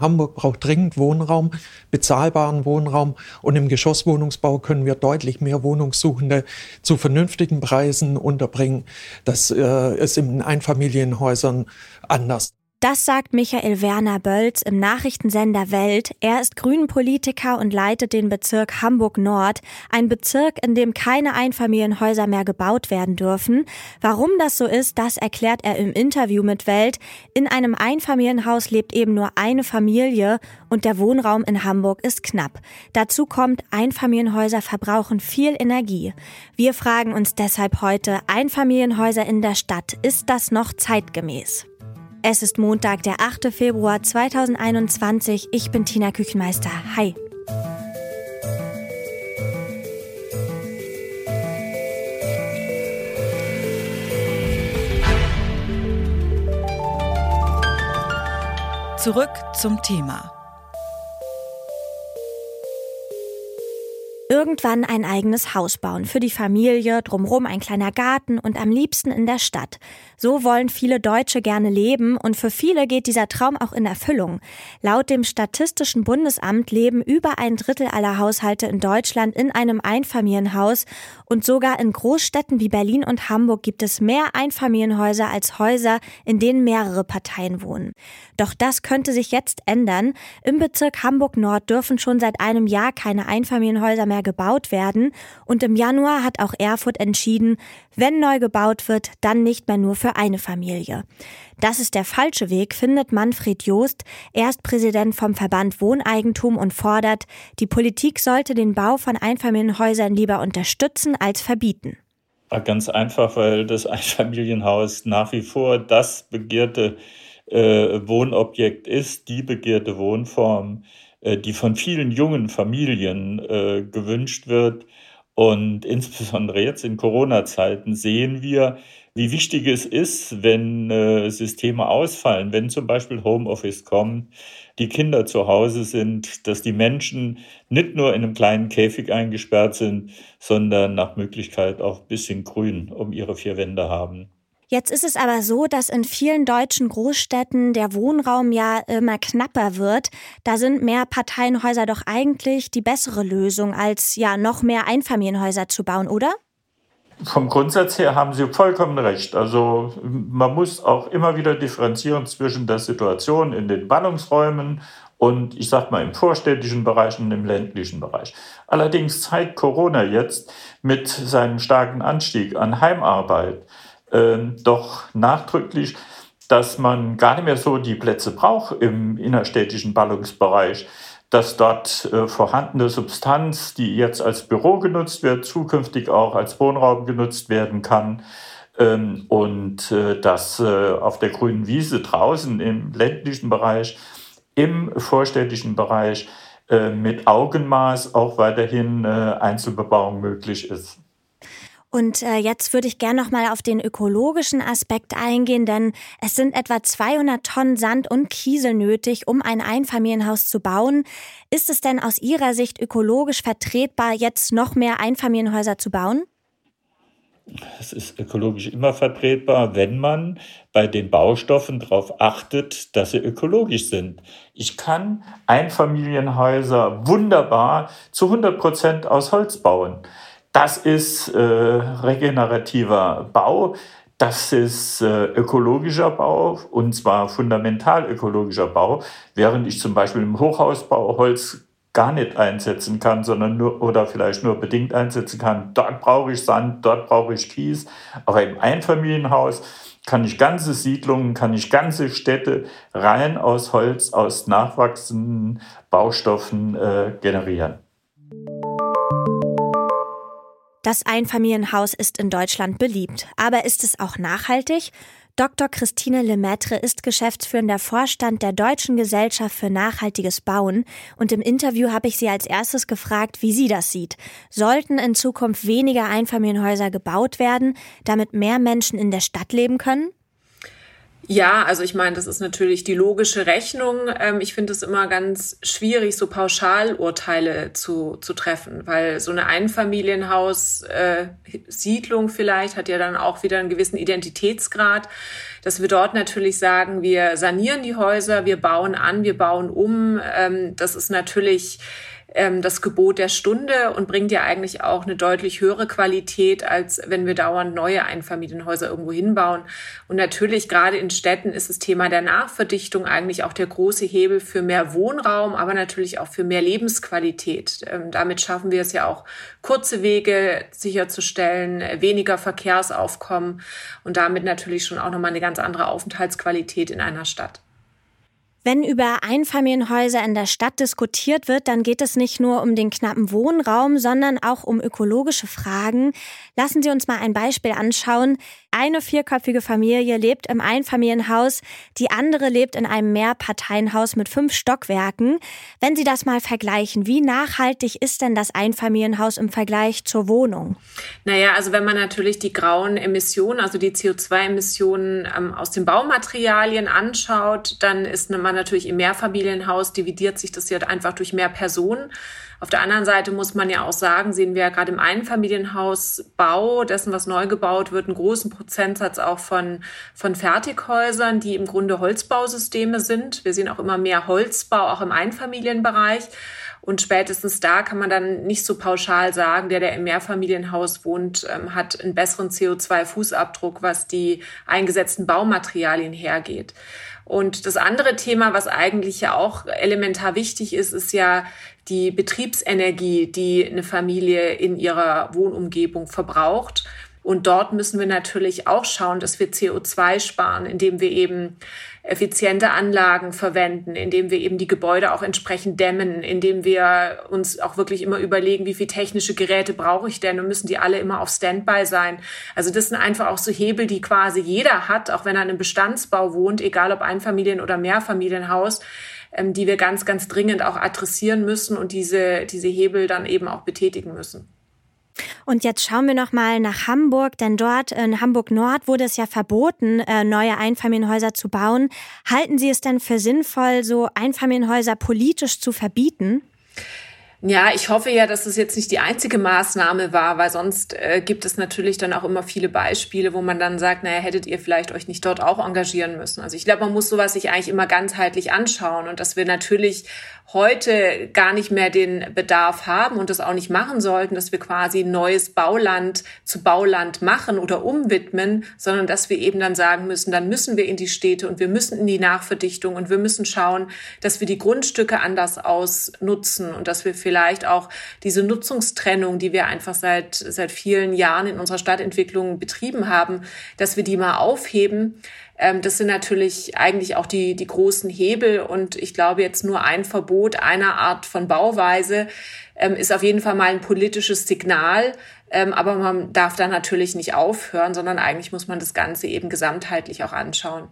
Hamburg braucht dringend Wohnraum, bezahlbaren Wohnraum und im Geschosswohnungsbau können wir deutlich mehr Wohnungssuchende zu vernünftigen Preisen unterbringen. Das äh, ist in Einfamilienhäusern anders. Das sagt Michael Werner Bölz im Nachrichtensender Welt. Er ist Grünen-Politiker und leitet den Bezirk Hamburg Nord, ein Bezirk, in dem keine Einfamilienhäuser mehr gebaut werden dürfen. Warum das so ist, das erklärt er im Interview mit Welt. In einem Einfamilienhaus lebt eben nur eine Familie und der Wohnraum in Hamburg ist knapp. Dazu kommt, Einfamilienhäuser verbrauchen viel Energie. Wir fragen uns deshalb heute, Einfamilienhäuser in der Stadt, ist das noch zeitgemäß? Es ist Montag, der 8. Februar 2021. Ich bin Tina Küchenmeister. Hi. Zurück zum Thema. Irgendwann ein eigenes Haus bauen für die Familie, drumrum ein kleiner Garten und am liebsten in der Stadt. So wollen viele Deutsche gerne leben und für viele geht dieser Traum auch in Erfüllung. Laut dem Statistischen Bundesamt leben über ein Drittel aller Haushalte in Deutschland in einem Einfamilienhaus und sogar in Großstädten wie Berlin und Hamburg gibt es mehr Einfamilienhäuser als Häuser, in denen mehrere Parteien wohnen. Doch das könnte sich jetzt ändern. Im Bezirk Hamburg Nord dürfen schon seit einem Jahr keine Einfamilienhäuser mehr gebaut werden und im Januar hat auch Erfurt entschieden, wenn neu gebaut wird, dann nicht mehr nur für eine Familie. Das ist der falsche Weg, findet Manfred Joost. Er ist Präsident vom Verband Wohneigentum und fordert, die Politik sollte den Bau von Einfamilienhäusern lieber unterstützen als verbieten. Ganz einfach, weil das Einfamilienhaus nach wie vor das begehrte äh, Wohnobjekt ist, die begehrte Wohnform, die von vielen jungen Familien äh, gewünscht wird. Und insbesondere jetzt in Corona-Zeiten sehen wir, wie wichtig es ist, wenn äh, Systeme ausfallen, wenn zum Beispiel Homeoffice kommt, die Kinder zu Hause sind, dass die Menschen nicht nur in einem kleinen Käfig eingesperrt sind, sondern nach Möglichkeit auch ein bisschen Grün um ihre vier Wände haben. Jetzt ist es aber so, dass in vielen deutschen Großstädten der Wohnraum ja immer knapper wird. Da sind mehr Parteienhäuser doch eigentlich die bessere Lösung, als ja noch mehr Einfamilienhäuser zu bauen, oder? Vom Grundsatz her haben Sie vollkommen recht. Also man muss auch immer wieder differenzieren zwischen der Situation in den Ballungsräumen und ich sag mal im vorstädtischen Bereich und im ländlichen Bereich. Allerdings zeigt Corona jetzt mit seinem starken Anstieg an Heimarbeit doch nachdrücklich, dass man gar nicht mehr so die Plätze braucht im innerstädtischen Ballungsbereich dass dort äh, vorhandene Substanz, die jetzt als Büro genutzt wird, zukünftig auch als Wohnraum genutzt werden kann. Ähm, und äh, dass äh, auf der grünen Wiese draußen im ländlichen Bereich, im vorstädtischen Bereich äh, mit Augenmaß auch weiterhin äh, Einzelbebauung möglich ist. Und äh, jetzt würde ich gerne noch mal auf den ökologischen Aspekt eingehen, denn es sind etwa 200 Tonnen Sand und Kiesel nötig, um ein Einfamilienhaus zu bauen. Ist es denn aus Ihrer Sicht ökologisch vertretbar, jetzt noch mehr Einfamilienhäuser zu bauen? Es ist ökologisch immer vertretbar, wenn man bei den Baustoffen darauf achtet, dass sie ökologisch sind. Ich kann Einfamilienhäuser wunderbar zu 100 Prozent aus Holz bauen. Das ist äh, regenerativer Bau. Das ist äh, ökologischer Bau und zwar fundamental ökologischer Bau, während ich zum Beispiel im Hochhausbau Holz gar nicht einsetzen kann, sondern nur oder vielleicht nur bedingt einsetzen kann. Dort brauche ich Sand, dort brauche ich Kies. Aber im Einfamilienhaus kann ich ganze Siedlungen, kann ich ganze Städte rein aus Holz, aus nachwachsenden Baustoffen äh, generieren. Das Einfamilienhaus ist in Deutschland beliebt. Aber ist es auch nachhaltig? Dr. Christine Lemaitre ist geschäftsführender Vorstand der Deutschen Gesellschaft für nachhaltiges Bauen und im Interview habe ich sie als erstes gefragt, wie sie das sieht. Sollten in Zukunft weniger Einfamilienhäuser gebaut werden, damit mehr Menschen in der Stadt leben können? Ja, also ich meine, das ist natürlich die logische Rechnung. Ähm, ich finde es immer ganz schwierig, so Pauschalurteile zu, zu treffen, weil so eine Einfamilienhaus-Siedlung äh, vielleicht hat ja dann auch wieder einen gewissen Identitätsgrad, dass wir dort natürlich sagen, wir sanieren die Häuser, wir bauen an, wir bauen um. Ähm, das ist natürlich ähm, das Gebot der Stunde und bringt ja eigentlich auch eine deutlich höhere Qualität, als wenn wir dauernd neue Einfamilienhäuser irgendwo hinbauen. Und natürlich gerade in Städten ist das Thema der Nachverdichtung eigentlich auch der große Hebel für mehr Wohnraum, aber natürlich auch für mehr Lebensqualität. Ähm, damit schaffen wir es ja auch, kurze Wege sicherzustellen, weniger Verkehrsaufkommen und damit natürlich schon auch nochmal eine ganz andere Aufenthaltsqualität in einer Stadt. Wenn über Einfamilienhäuser in der Stadt diskutiert wird, dann geht es nicht nur um den knappen Wohnraum, sondern auch um ökologische Fragen. Lassen Sie uns mal ein Beispiel anschauen. Eine vierköpfige Familie lebt im Einfamilienhaus, die andere lebt in einem Mehrparteienhaus mit fünf Stockwerken. Wenn Sie das mal vergleichen, wie nachhaltig ist denn das Einfamilienhaus im Vergleich zur Wohnung? Naja, also wenn man natürlich die grauen Emissionen, also die CO2-Emissionen ähm, aus den Baumaterialien anschaut, dann ist man natürlich im Mehrfamilienhaus, dividiert sich das ja einfach durch mehr Personen. Auf der anderen Seite muss man ja auch sagen, sehen wir ja gerade im Einfamilienhausbau, dessen, was neu gebaut wird, einen großen Prozentsatz auch von, von Fertighäusern, die im Grunde Holzbausysteme sind. Wir sehen auch immer mehr Holzbau, auch im Einfamilienbereich. Und spätestens da kann man dann nicht so pauschal sagen, der, der im Mehrfamilienhaus wohnt, ähm, hat einen besseren CO2-Fußabdruck, was die eingesetzten Baumaterialien hergeht. Und das andere Thema, was eigentlich ja auch elementar wichtig ist, ist ja die Betriebsenergie, die eine Familie in ihrer Wohnumgebung verbraucht. Und dort müssen wir natürlich auch schauen, dass wir CO2 sparen, indem wir eben effiziente Anlagen verwenden, indem wir eben die Gebäude auch entsprechend dämmen, indem wir uns auch wirklich immer überlegen, wie viel technische Geräte brauche ich denn und müssen die alle immer auf Standby sein. Also das sind einfach auch so Hebel, die quasi jeder hat, auch wenn er in einem Bestandsbau wohnt, egal ob Einfamilien- oder Mehrfamilienhaus, ähm, die wir ganz, ganz dringend auch adressieren müssen und diese, diese Hebel dann eben auch betätigen müssen. Und jetzt schauen wir noch mal nach Hamburg, denn dort in Hamburg Nord wurde es ja verboten, äh, neue Einfamilienhäuser zu bauen. Halten Sie es denn für sinnvoll, so Einfamilienhäuser politisch zu verbieten? Ja, ich hoffe ja, dass es jetzt nicht die einzige Maßnahme war, weil sonst äh, gibt es natürlich dann auch immer viele Beispiele, wo man dann sagt, naja, hättet ihr vielleicht euch nicht dort auch engagieren müssen. Also ich glaube, man muss sowas sich eigentlich immer ganzheitlich anschauen und dass wir natürlich heute gar nicht mehr den Bedarf haben und das auch nicht machen sollten, dass wir quasi neues Bauland zu Bauland machen oder umwidmen, sondern dass wir eben dann sagen müssen, dann müssen wir in die Städte und wir müssen in die Nachverdichtung und wir müssen schauen, dass wir die Grundstücke anders ausnutzen und dass wir vielleicht auch diese Nutzungstrennung, die wir einfach seit, seit vielen Jahren in unserer Stadtentwicklung betrieben haben, dass wir die mal aufheben ähm, das sind natürlich eigentlich auch die, die großen Hebel. Und ich glaube, jetzt nur ein Verbot einer Art von Bauweise ähm, ist auf jeden Fall mal ein politisches Signal. Ähm, aber man darf da natürlich nicht aufhören, sondern eigentlich muss man das Ganze eben gesamtheitlich auch anschauen.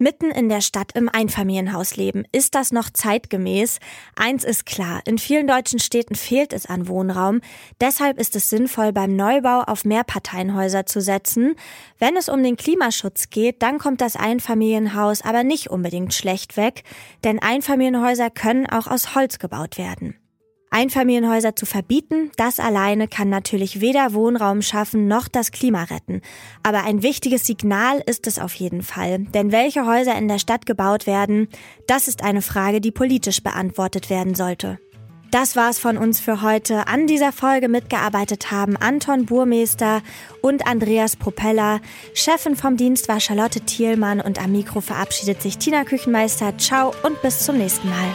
Mitten in der Stadt im Einfamilienhaus leben. Ist das noch zeitgemäß? Eins ist klar, in vielen deutschen Städten fehlt es an Wohnraum. Deshalb ist es sinnvoll, beim Neubau auf Mehrparteienhäuser zu setzen. Wenn es um den Klimaschutz geht, dann kommt das Einfamilienhaus aber nicht unbedingt schlecht weg, denn Einfamilienhäuser können auch aus Holz gebaut werden. Einfamilienhäuser zu verbieten, das alleine kann natürlich weder Wohnraum schaffen noch das Klima retten. Aber ein wichtiges Signal ist es auf jeden Fall. Denn welche Häuser in der Stadt gebaut werden, das ist eine Frage, die politisch beantwortet werden sollte. Das war's von uns für heute. An dieser Folge mitgearbeitet haben Anton Burmeister und Andreas Propeller. Chefin vom Dienst war Charlotte Thielmann und am Mikro verabschiedet sich Tina Küchenmeister. Ciao und bis zum nächsten Mal.